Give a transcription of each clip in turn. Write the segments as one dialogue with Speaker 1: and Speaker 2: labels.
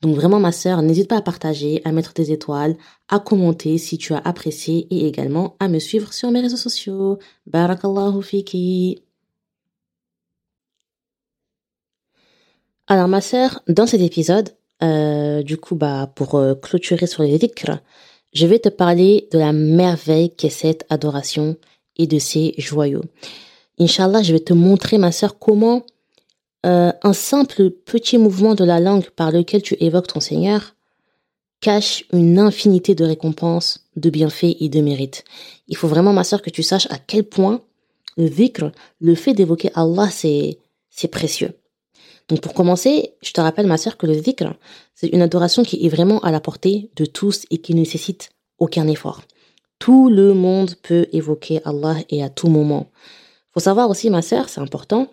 Speaker 1: Donc vraiment ma sœur, n'hésite pas à partager, à mettre des étoiles, à commenter si tu as apprécié et également à me suivre sur mes réseaux sociaux. Barakallahu fiki. Alors ma sœur, dans cet épisode, euh, du coup bah pour euh, clôturer sur les dhikr, je vais te parler de la merveille qu'est cette adoration et de ses joyaux. Inch'Allah, je vais te montrer ma sœur comment euh, un simple petit mouvement de la langue par lequel tu évoques ton Seigneur cache une infinité de récompenses, de bienfaits et de mérites. Il faut vraiment, ma sœur, que tu saches à quel point le dhikr, le fait d'évoquer Allah, c'est, c'est précieux. Donc pour commencer, je te rappelle, ma sœur, que le dhikr, c'est une adoration qui est vraiment à la portée de tous et qui ne nécessite aucun effort. Tout le monde peut évoquer Allah et à tout moment. Faut savoir aussi, ma sœur, c'est important,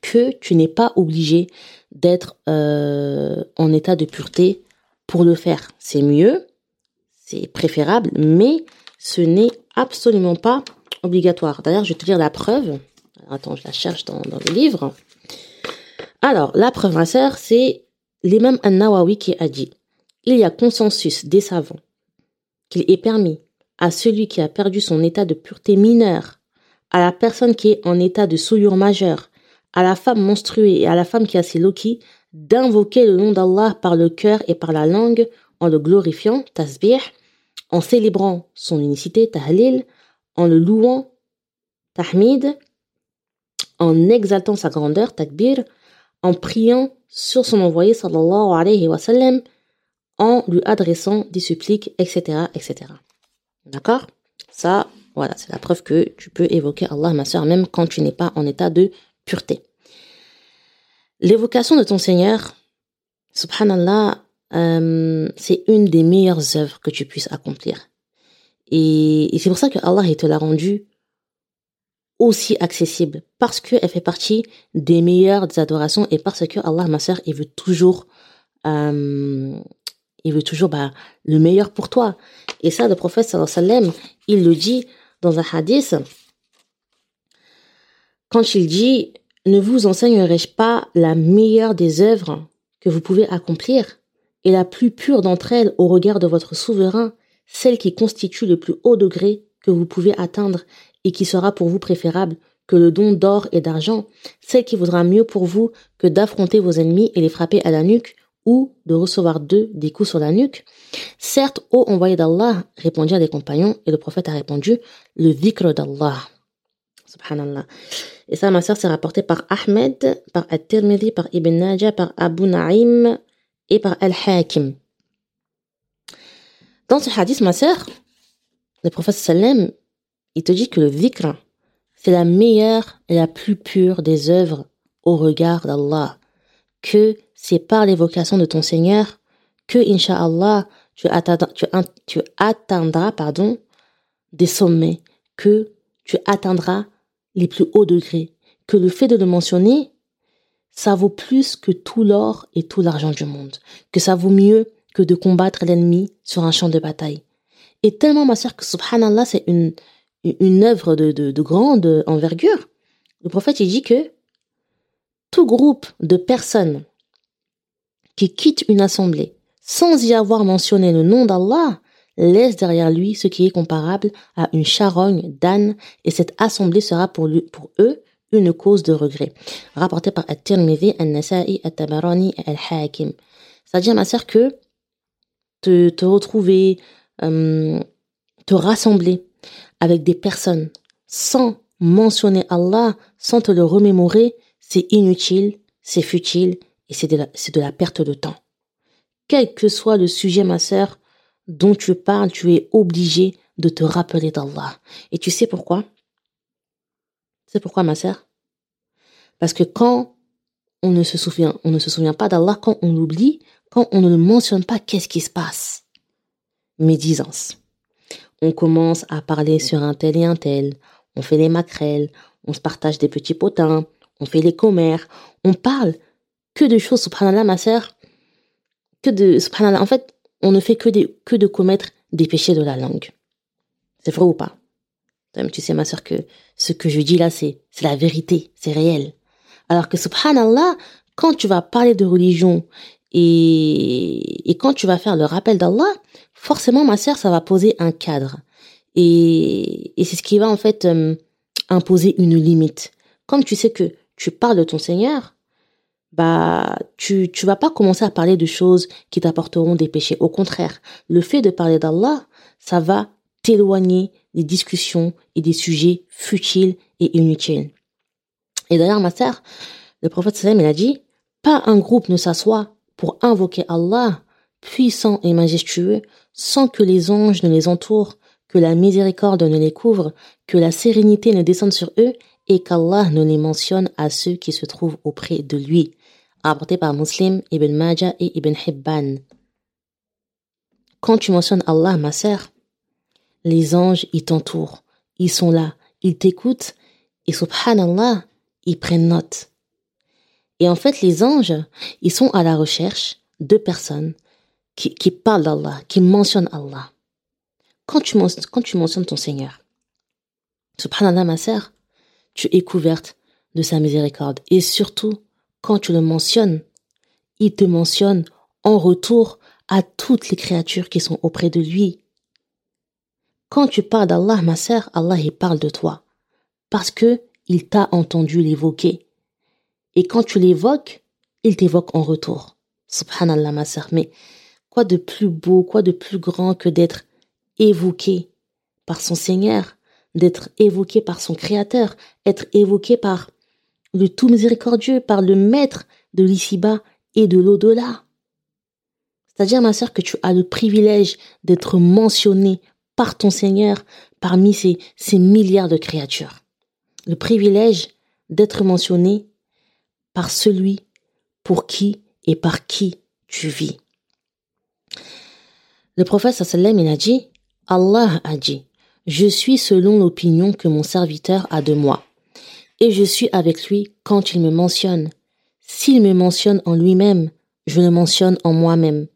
Speaker 1: que tu n'es pas obligé d'être euh, en état de pureté pour le faire. C'est mieux, c'est préférable, mais ce n'est absolument pas obligatoire. D'ailleurs, je vais te lire la preuve. attends, je la cherche dans, le livre. Alors, la preuve, ma sœur, c'est l'imam An-Nawawi qui a dit Il y a consensus des savants qu'il est permis à celui qui a perdu son état de pureté mineure, à la personne qui est en état de souillure majeure, à la femme menstruée et à la femme qui a ses loki d'invoquer le nom d'Allah par le cœur et par la langue en le glorifiant, tasbih, en célébrant son unicité, tahlil, en le louant, tahmid, en exaltant sa grandeur, takbir, en priant sur son envoyé, sallallahu alayhi wa sallam, en lui adressant des suppliques, etc., etc. D'accord? Ça, voilà, c'est la preuve que tu peux évoquer Allah, ma soeur, même quand tu n'es pas en état de pureté. L'évocation de ton Seigneur, subhanallah, euh, c'est une des meilleures œuvres que tu puisses accomplir. Et, c'est pour ça que Allah te l'a rendu aussi accessible, parce qu'elle fait partie des meilleures adorations et parce que Allah, ma sœur, il veut toujours, euh, il veut toujours bah, le meilleur pour toi. Et ça, le prophète sallallahu alayhi wa sallam, il le dit dans un hadith, quand il dit ne vous enseignerai-je pas la meilleure des œuvres que vous pouvez accomplir et la plus pure d'entre elles au regard de votre souverain, celle qui constitue le plus haut degré que vous pouvez atteindre et qui sera pour vous préférable que le don d'or et d'argent, celle qui vaudra mieux pour vous que d'affronter vos ennemis et les frapper à la nuque ou de recevoir d'eux des coups sur la nuque. Certes, ô envoyé d'Allah, répondirent les compagnons, et le prophète a répondu, le dhikr d'Allah. Subhanallah. Et ça, ma soeur, c'est rapporté par Ahmed, par At-Tirmidhi, par Ibn Najah, par Abu Naïm et par Al-Hakim. Dans ce hadith, ma soeur, le prophète sallam, il te dit que le dhikr, c'est la meilleure et la plus pure des œuvres au regard d'Allah. Que c'est par l'évocation de ton Seigneur que, Inch'Allah, tu atteindras, tu atteindras pardon, des sommets, que tu atteindras les plus hauts degrés, que le fait de le mentionner, ça vaut plus que tout l'or et tout l'argent du monde, que ça vaut mieux que de combattre l'ennemi sur un champ de bataille. Et tellement, ma sœur, que subhanallah, c'est une, une œuvre de, de, grande envergure. Le prophète, il dit que tout groupe de personnes qui quittent une assemblée sans y avoir mentionné le nom d'Allah laisse derrière lui ce qui est comparable à une charogne d'âne et cette assemblée sera pour, lui, pour eux une cause de regret. Rapporté par At-Tirmidhi, An-Nasa'i, At-Tabarani et Al-Hakim. C'est-à-dire, ma sœur, que te, retrouver, euh, te rassembler avec des personnes sans mentionner Allah, sans te le remémorer, c'est inutile, c'est futile et c'est de, la, de la perte de temps. Quel que soit le sujet, ma sœur, dont tu parles, tu es obligé de te rappeler d'Allah. Et tu sais pourquoi? C'est pourquoi, ma sœur? Parce que quand on ne se souvient, on ne se souvient pas d'Allah quand on l'oublie, quand on ne le mentionne pas, qu'est-ce qui se passe? Médisance. On commence à parler sur un tel et un tel, on fait les maquerelles, on se partage des petits potins, on fait les commères, on parle que de choses, subhanallah, ma sœur, que de, subhanallah, en fait, on ne fait que, que de commettre des péchés de la langue. C'est vrai ou pas? Tu sais, ma sœur, que ce que je dis là, c'est la vérité, c'est réel. Alors que, subhanallah, quand tu vas parler de religion et, et quand tu vas faire le rappel d'Allah, forcément, ma sœur, ça va poser un cadre. Et, et c'est ce qui va en fait euh, imposer une limite. Comme tu sais que tu parles de ton Seigneur, bah tu tu vas pas commencer à parler de choses qui t'apporteront des péchés. Au contraire, le fait de parler d'Allah, ça va t'éloigner des discussions et des sujets futiles et inutiles. Et d'ailleurs, ma sœur, le prophète sallam il a dit pas un groupe ne s'assoit pour invoquer Allah puissant et majestueux sans que les anges ne les entourent, que la miséricorde ne les couvre, que la sérénité ne descende sur eux et qu'Allah ne les mentionne à ceux qui se trouvent auprès de lui. Apporté par Muslim, Ibn Majah et Ibn Hibban. Quand tu mentionnes Allah, ma sœur, les anges, ils t'entourent, ils sont là, ils t'écoutent, et subhanallah, ils prennent note. Et en fait, les anges, ils sont à la recherche de personnes qui, qui parlent d'Allah, qui mentionnent Allah. Quand tu, quand tu mentionnes ton Seigneur, subhanallah, ma sœur, tu es couverte de sa miséricorde. Et surtout, quand tu le mentionnes, il te mentionne en retour à toutes les créatures qui sont auprès de lui. Quand tu parles d'Allah, ma sœur, Allah il parle de toi. Parce que il t'a entendu l'évoquer. Et quand tu l'évoques, il t'évoque en retour. Subhanallah, ma sœur. Mais quoi de plus beau, quoi de plus grand que d'être évoqué par son Seigneur, d'être évoqué par son Créateur, être évoqué par le tout miséricordieux, par le Maître de l'ici-bas et de l'au-delà. C'est-à-dire, ma sœur, que tu as le privilège d'être mentionné par ton Seigneur parmi ces, milliards de créatures. Le privilège d'être mentionné par celui pour qui et par qui tu vis. Le prophète sallam il a dit, Allah a dit, je suis selon l'opinion que mon serviteur a de moi, et je suis avec lui quand il me mentionne. S'il me mentionne en lui-même, je le mentionne en moi-même.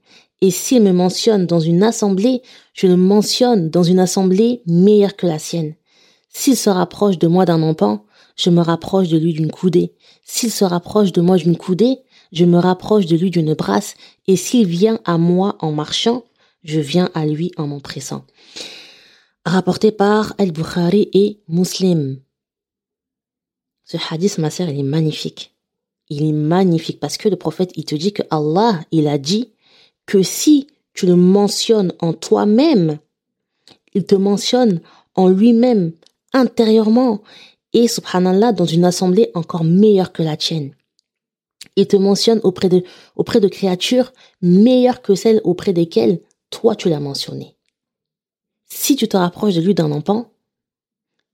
Speaker 1: Et s'il me mentionne dans une assemblée, je le mentionne dans une assemblée meilleure que la sienne. S'il se rapproche de moi d'un enfant, je me rapproche de lui d'une coudée. S'il se rapproche de moi d'une coudée, je me rapproche de lui d'une brasse. Et s'il vient à moi en marchant, je viens à lui en m'empressant rapporté par Al-Bukhari et Muslim. Ce hadith, ma sœur, il est magnifique. Il est magnifique parce que le prophète, il te dit que Allah, il a dit que si tu le mentionnes en toi-même, il te mentionne en lui-même, intérieurement, et subhanallah, dans une assemblée encore meilleure que la tienne. Il te mentionne auprès de, auprès de créatures meilleures que celles auprès desquelles toi tu l'as mentionné. Si tu te rapproches de lui d'un enfant,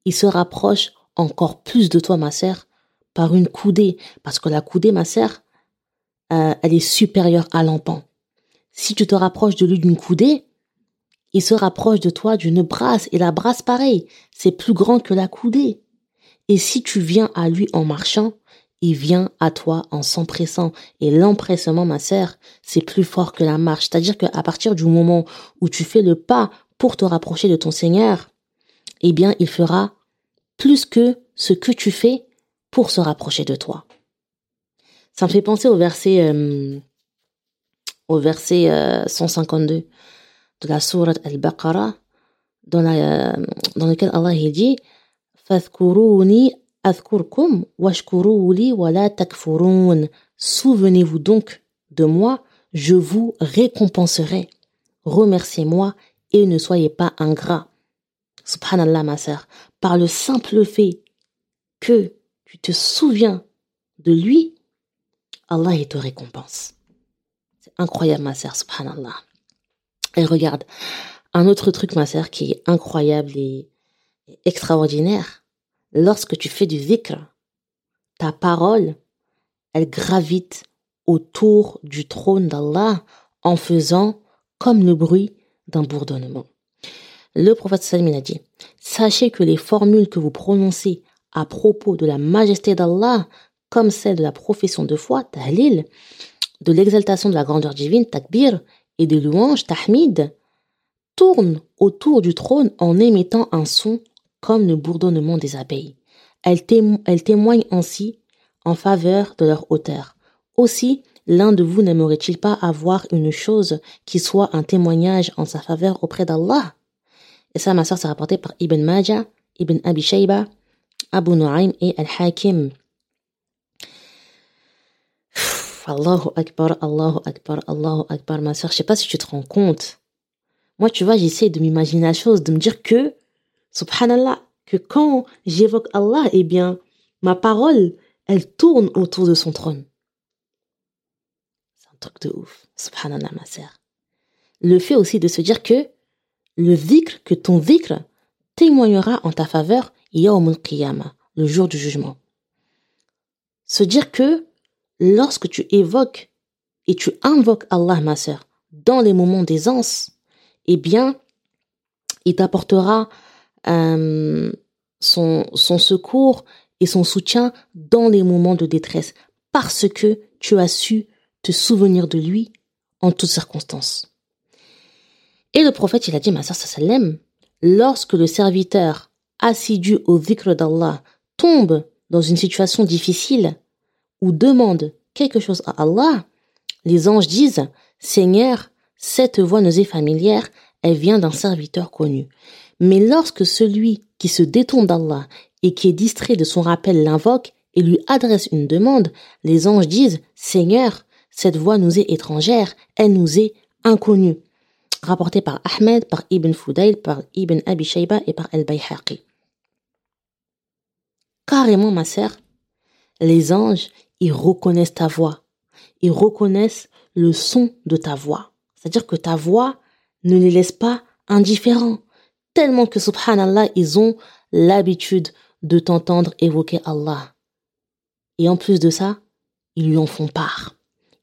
Speaker 1: il se rapproche encore plus de toi, ma sœur, par une coudée, parce que la coudée, ma sœur, euh, elle est supérieure à l'empant. Si tu te rapproches de lui d'une coudée, il se rapproche de toi d'une brasse, et la brasse, pareil, c'est plus grand que la coudée. Et si tu viens à lui en marchant, il vient à toi en s'empressant. Et l'empressement, ma sœur, c'est plus fort que la marche. C'est-à-dire qu'à partir du moment où tu fais le pas pour te rapprocher de ton Seigneur, eh bien, il fera plus que ce que tu fais pour se rapprocher de toi. Ça me fait penser au verset, euh, au verset 152 euh, de la sourate Al-Baqarah, dans, la, euh, dans lequel Allah il dit Souvenez-vous donc de moi, je vous récompenserai. Remerciez-moi et ne soyez pas ingrat. Subhanallah, ma sœur, par le simple fait que tu te souviens de lui, Allah te récompense. C'est incroyable, ma sœur, subhanallah. Et regarde, un autre truc, ma sœur, qui est incroyable et extraordinaire, lorsque tu fais du zikr, ta parole, elles gravitent autour du trône d'Allah en faisant comme le bruit d'un bourdonnement. Le prophète a dit, sachez que les formules que vous prononcez à propos de la majesté d'Allah, comme celle de la profession de foi, tahlil, de l'exaltation de la grandeur divine, takbir, et des louanges, tahmid, tournent autour du trône en émettant un son comme le bourdonnement des abeilles. Elles, témoignent ainsi en faveur de leur auteur. Aussi, l'un de vous n'aimerait-il pas avoir une chose qui soit un témoignage en sa faveur auprès d'Allah? Et ça, ma soeur, c'est rapporté par Ibn Majah, Ibn Abi Shayba, Abu Nu'aym et Al-Hakim. Allahu Akbar, Allahu Akbar, Allahu Akbar, ma soeur, je sais pas si tu te rends compte. Moi, tu vois, j'essaie de m'imaginer la chose, de me dire que, subhanallah, que quand j'évoque Allah, eh bien, ma parole, elle tourne autour de son trône. C'est un truc de ouf. Subhanallah, ma sœur. Le fait aussi de se dire que le dhikr, que ton dhikr témoignera en ta faveur yawm qiyamah, le jour du jugement. Se dire que lorsque tu évoques et tu invoques Allah, ma sœur, dans les moments d'aisance, eh bien, il t'apportera euh, son secours et son soutien dans les moments de détresse, parce que tu as su te souvenir de lui en toutes circonstances. Et le prophète, il a dit, ma sallam, lorsque le serviteur assidu au dhikr d'Allah tombe dans une situation difficile ou demande quelque chose à Allah, les anges disent, Seigneur, cette voix nous est familière, elle vient d'un serviteur connu. Mais lorsque celui qui se détourne d'Allah et qui est distrait de son rappel l'invoque et lui adresse une demande, les anges disent Seigneur, cette voix nous est étrangère, elle nous est inconnue. Rapporté par Ahmed, par Ibn Fudayl, par Ibn Abi Shayba et par Al-Bayhaqi. Carrément, ma sœur, les anges, ils reconnaissent ta voix. Ils reconnaissent le son de ta voix. C'est-à-dire que ta voix ne les laisse pas indifférents tellement que subhanallah, ils ont l'habitude de t'entendre évoquer Allah. Et en plus de ça, ils lui en font part.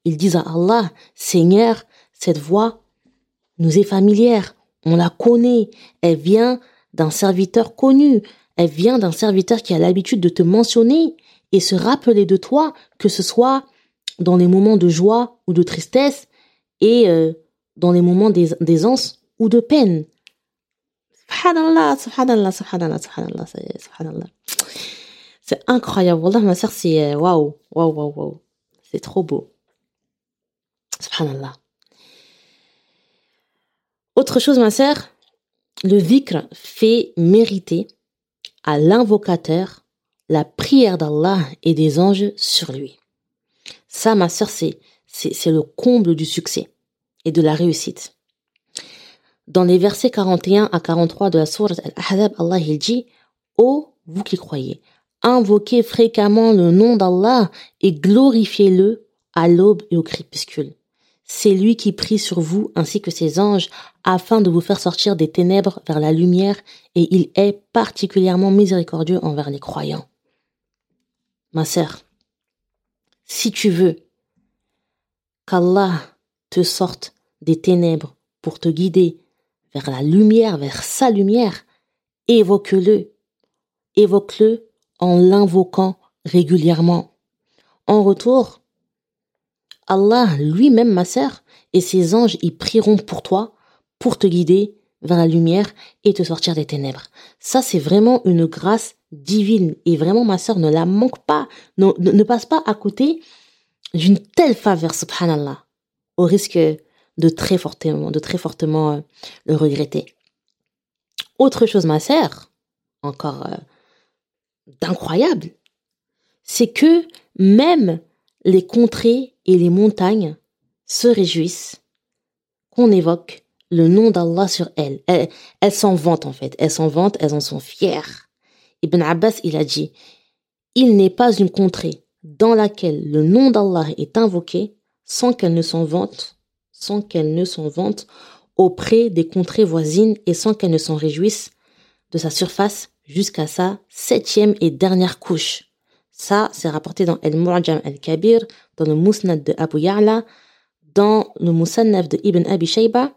Speaker 1: Ils disent à Allah, Seigneur, cette voix nous est familière, on la connaît, elle vient d'un serviteur connu, elle vient d'un serviteur qui a l'habitude de te mentionner et se rappeler de toi, que ce soit dans les moments de joie ou de tristesse et euh, dans les moments d'aisance ou de peine. Subhanallah, subhanallah, subhanallah, subhanallah, subhanallah. C'est incroyable. Wallah, ma sœur, c'est euh, waouh, waouh, waouh, waouh. C'est trop beau. Subhanallah. Autre chose, ma sœur, le vikr fait mériter à l'invocateur la prière d'Allah et des anges sur lui. Ça, ma sœur, c'est, le comble du succès et de la réussite. Dans les versets 41 à 43 de la sourate Al-Ahzab, Allah il dit Ô vous qui croyez, invoquez fréquemment le nom d'Allah et glorifiez-le à l'aube et au crépuscule. C'est lui qui prie sur vous ainsi que ses anges afin de vous faire sortir des ténèbres vers la lumière et il est particulièrement miséricordieux envers les croyants. Ma sœur, si tu veux qu'Allah te sorte des ténèbres pour te guider vers la lumière, vers sa lumière, évoque-le. Évoque-le en l'invoquant régulièrement. En retour, Allah lui-même, ma sœur, et ses anges y prieront pour toi, pour te guider vers la lumière et te sortir des ténèbres. Ça, c'est vraiment une grâce divine. Et vraiment, ma sœur, ne la manque pas, ne, passe pas à côté d'une telle faveur, subhanallah, au risque de très fortement, de très fortement euh, le regretter. Autre chose, ma sœur, encore euh, d'incroyable, c'est que même les contrées et les montagnes se réjouissent qu'on évoque le nom d'Allah sur elles. Elles, s'en vantent en fait, elles s'en vantent, elles en sont fières. Ibn Abbas, il a dit, il n'est pas une contrée dans laquelle le nom d'Allah est invoqué sans qu'elle ne s'en vante sans qu'elle ne s'en vante auprès des contrées voisines et sans qu'elle ne s'en réjouisse de sa surface jusqu'à sa septième et dernière couche. Ça, c'est rapporté dans El-Mu'jam al-Kabir, dans le Musnad de Abu Ya'la, dans le Musannaf de Ibn Abi Shayba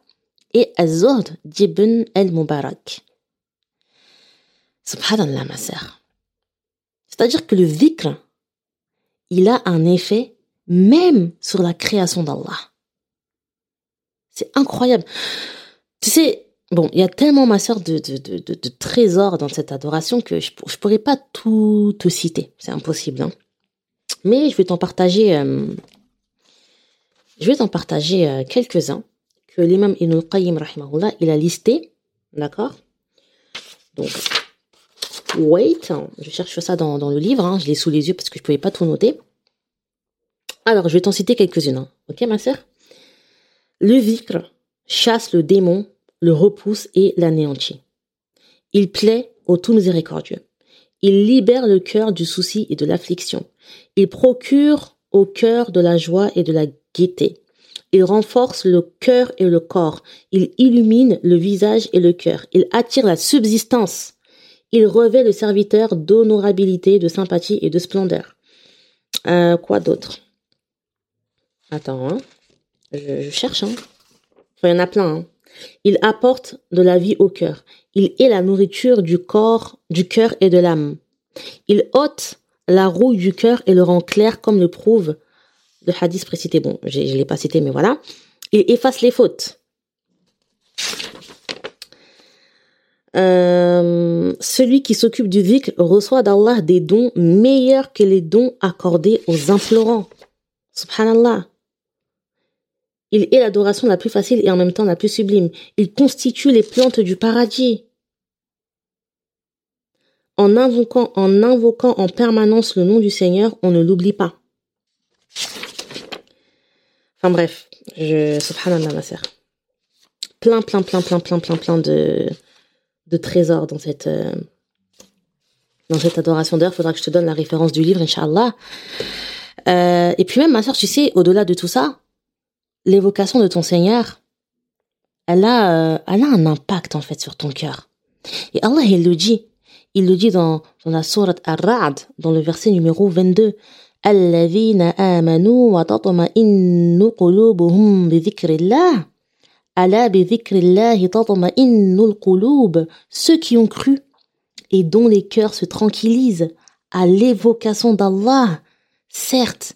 Speaker 1: et Az-Zuhd d'Ibn al-Mubarak. Subhanallah, ma sœur. C'est-à-dire que le dhikr, il a un effet même sur la création d'Allah. C'est incroyable. Tu sais, bon, il y a tellement, ma sœur, de, de, de, de, trésors dans cette adoration que je ne pourrais pas tout te citer. C'est impossible. Hein. Mais je vais t'en partager, euh, partager euh, quelques-uns que l'imam Ibn al-Qayyim, il a listé. D'accord? Donc, wait, je cherche ça dans, dans le livre, hein, je l'ai sous les yeux parce que je ne pouvais pas tout noter. Alors, je vais t'en citer quelques-unes. Hein. Ok, ma sœur? Le vikr chasse le démon, le repousse et l'anéantit. Il plaît au tout miséricordieux. Il libère le cœur du souci et de l'affliction. Il procure au cœur de la joie et de la gaieté. Il renforce le cœur et le corps. Il illumine le visage et le cœur. Il attire la subsistance. Il revêt le serviteur d'honorabilité, de sympathie et de splendeur. Euh, quoi d'autre? Attends, hein. je, cherche. Hein. il y en a plein. Hein. Il apporte de la vie au cœur. Il est la nourriture du corps, du cœur et de l'âme. Il ôte la rouille du cœur et le rend clair comme le prouve le hadith précité. Bon, je ne l'ai pas cité, mais voilà. Il efface les fautes. Euh, celui qui s'occupe du dhikr reçoit d'Allah des dons meilleurs que les dons accordés aux implorants. Subhanallah. Il est l'adoration la plus facile et en même temps la plus sublime. Il constitue les plantes du paradis. En invoquant, en invoquant en permanence le nom du Seigneur, on ne l'oublie pas. Enfin bref, je, subhanallah ma sœur. Plein, plein, plein, plein, plein, plein, plein de, trésors dans cette, euh, dans cette adoration. D'ailleurs, il faudra que je te donne la référence du livre, Inch'Allah. Euh, et puis même, ma sœur, tu sais, au-delà de tout ça, l'évocation de ton Seigneur, elle a, euh, elle a un impact en fait sur ton cœur. Et Allah, il le dit. Il le dit dans, dans la sourate Ar-Ra'd, dans le verset numéro 22. الذين آمنوا وتطمئن قلوبهم بذكر الله ألا بذكر الله تطمئن القلوب ceux qui ont cru et dont les cœurs se tranquillisent à l'évocation d'Allah certes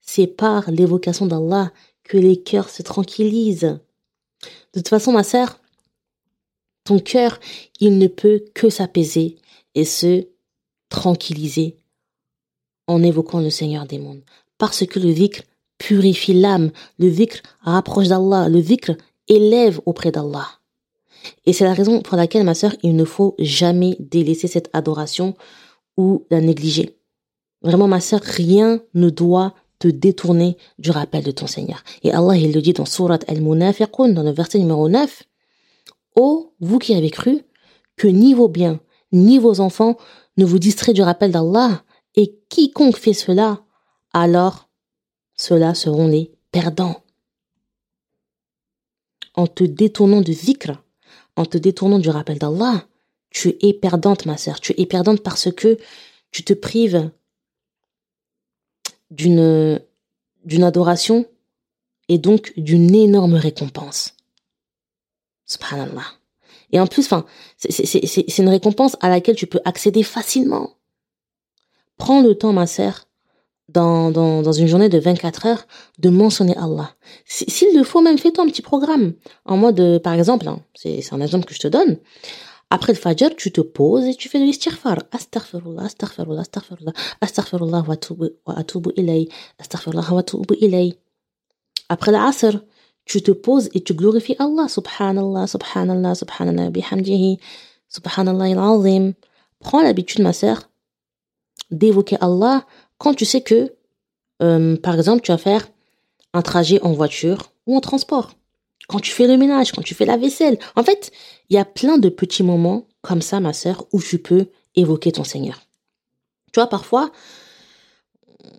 Speaker 1: c'est par l'évocation d'Allah que les cœurs se tranquillisent. De toute façon, ma sœur, ton cœur, il ne peut que s'apaiser et se tranquilliser en évoquant le Seigneur des mondes. Parce que le dhikr purifie l'âme, le dhikr rapproche d'Allah, le dhikr élève auprès d'Allah. Et c'est la raison pour laquelle, ma sœur, il ne faut jamais délaisser cette adoration ou la négliger. Vraiment, ma sœur, rien ne doit te détourner du rappel de ton Seigneur. Et Allah, il le dit dans Surat Al-Munafiqun, dans le verset numéro 9. Ô vous qui avez cru, que ni vos biens, ni vos enfants ne vous distraient du rappel d'Allah, et quiconque fait cela, alors ceux-là seront les perdants. En te détournant du zikr, en te détournant du rappel d'Allah, tu es perdante, ma sœur. Tu es perdante parce que tu te prives d'une d'une adoration et donc d'une énorme récompense. Subhanallah. Et en plus, enfin, c'est une récompense à laquelle tu peux accéder facilement. Prends le temps, ma sœur, dans, dans, dans une journée de 24 heures, de mentionner Allah. S'il le faut, même fais-toi un petit programme. En mode, par exemple, hein, c'est un exemple que je te donne. Après le Fajr, tu te poses et tu fais de l'istighfar. Astaghfirullah, astaghfirullah, astaghfirullah, astaghfirullah wa atubu ilay, astaghfirullah wa atubu ilay. Après l'Asr, tu te poses et tu glorifies Allah. Subhanallah, subhanallah, subhanallah, bihamdihi, subhanallah al-azim. Prends l'habitude, ma sœur, d'évoquer Allah quand tu sais que, euh, par exemple, tu vas faire un trajet en voiture ou en transport quand tu fais le ménage, quand tu fais la vaisselle. En fait, il y a plein de petits moments comme ça, ma sœur, où tu peux évoquer ton Seigneur. Tu vois, parfois,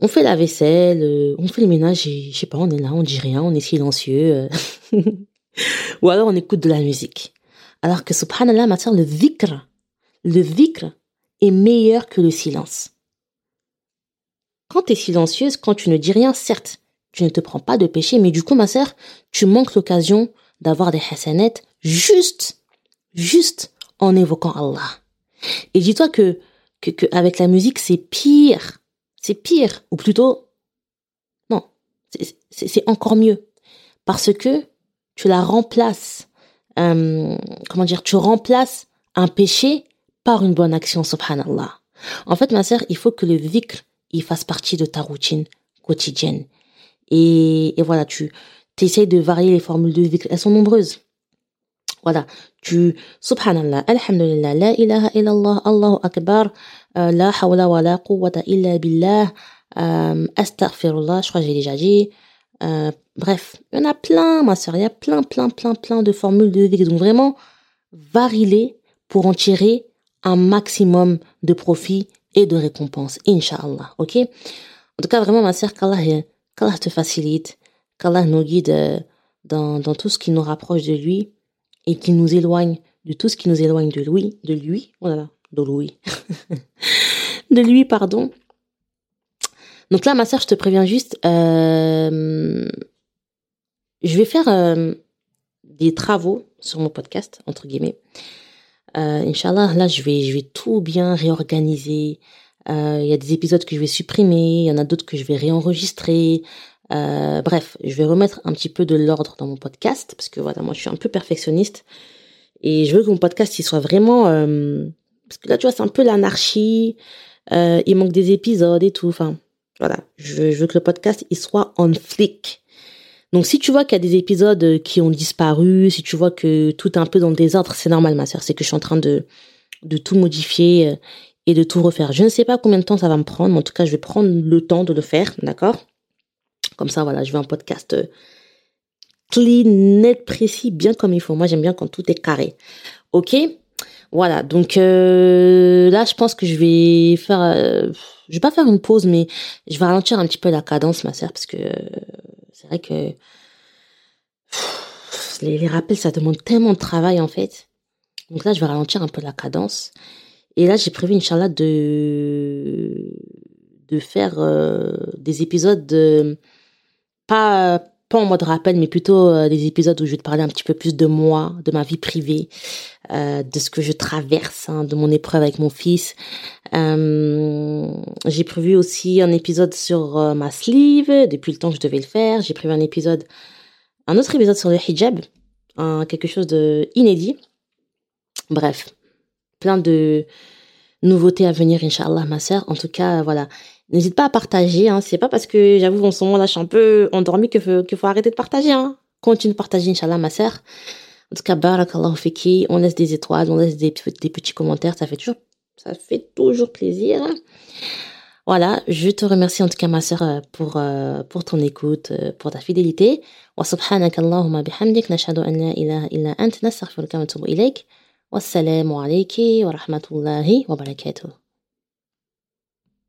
Speaker 1: on fait la vaisselle, euh, on fait le ménage et je sais pas, on est là, on dit rien, on est silencieux. Euh. Ou alors on écoute de la musique. Alors que subhanallah, ma sœur, le dhikr, le dhikr est meilleur que le silence. quand tu es silencieuse, quand tu ne dis rien, certes, tu ne te prends pas de péché, mais du coup, ma sœur, tu manques l'occasion d'avoir des hasanettes juste, juste en évoquant Allah. Et dis-toi que, que, que, avec la musique, c'est pire. C'est pire. Ou plutôt, non, c'est encore mieux. Parce que tu la remplaces, euh, comment dire, tu remplaces un péché par une bonne action, subhanallah. En fait, ma sœur, il faut que le dhikr, il fasse partie de ta routine quotidienne. Et, et voilà, tu essayes de varier les formules de dhikr. Elles sont nombreuses. Voilà, tu, subhanallah, alhamdulillah, la ilaha illallah, Allahu akbar, euh, la hawla wa la quwwata illa billah, euh, astaghfirullah, je crois que j'ai déjà dit. Euh, bref, il y en a plein, ma sœur, il y a plein, plein, plein, plein de formules de dhikr. Donc vraiment, varie-les pour en tirer un maximum de profit et de récompense, inshallah, ok? En tout cas, vraiment, ma sœur, qu'Allah, qu'Allah te facilite, qu'Allah nous guide dans, dans tout ce qui nous rapproche de lui et qui nous éloigne de tout ce qui nous éloigne de lui, de lui, oh de lui, de lui, pardon. Donc là, ma sœur, je te préviens juste, euh, je vais faire euh, des travaux sur mon podcast, entre guillemets. Euh, Inch'Allah, là, je vais, je vais tout bien réorganiser. Euh, il y a des épisodes que je vais supprimer, il y en a d'autres que je vais réenregistrer. Euh, bref, je vais remettre un petit peu de l'ordre dans mon podcast parce que voilà, moi je suis un peu perfectionniste et je veux que mon podcast il soit vraiment euh, parce que là tu vois c'est un peu l'anarchie, euh, il manque des épisodes et tout. Enfin voilà, je, veux que le podcast il soit on flick. Donc si tu vois qu'il y a des épisodes qui ont disparu, si tu vois que tout est un peu dans le désordre, c'est normal ma soeur, c'est que je suis en train de de tout modifier euh, de tout refaire. Je ne sais pas combien de temps ça va me prendre, mais en tout cas je vais prendre le temps de le faire, d'accord? Comme ça, voilà, je veux un podcast euh, clean, net, précis, bien comme il faut. Moi, j'aime bien quand tout est carré. Ok? Voilà, donc euh, là, je pense que je vais faire... Euh, je vais pas faire une pause, mais je vais ralentir un petit peu la cadence, ma sœur, parce que c'est vrai que les rappels, ça demande tellement de travail, en fait. Donc là, je vais ralentir un peu la cadence. Et là, j'ai prévu, Inch'Allah, de de faire des épisodes de pas pas en mode rappel, mais plutôt euh, des épisodes où je vais te parler un petit peu plus de moi, de ma vie privée, euh, de ce que je traverse, hein, de mon épreuve avec mon fils. Euh, j'ai prévu aussi un épisode sur euh, ma sleeve, depuis le temps que je devais le faire. J'ai prévu un épisode, un autre épisode sur le hijab, quelque chose de inédit. Bref, plein de nouveautés à venir, Inch'Allah, ma sœur. En tout cas, voilà. N'hésite pas à partager. Hein. C'est pas parce que j'avoue en ce moment là je suis un peu endormie qu'il faut, arrêter de partager. Hein. Continue de partager, Inch'Allah, ma sœur. En tout cas, barakallahu fiki. On laisse des étoiles, on laisse des, petits commentaires. Ça fait toujours, ça fait toujours plaisir. Voilà, je te remercie en tout cas ma sœur pour euh, pour ton écoute, euh, pour ta fidélité. Wa subhanaka Allahumma bihamdik nashhadu an la ilaha illa ant nastaghfiruka wa natubu. Wassalamu alayki wa rahmatullahi wa barakatuh.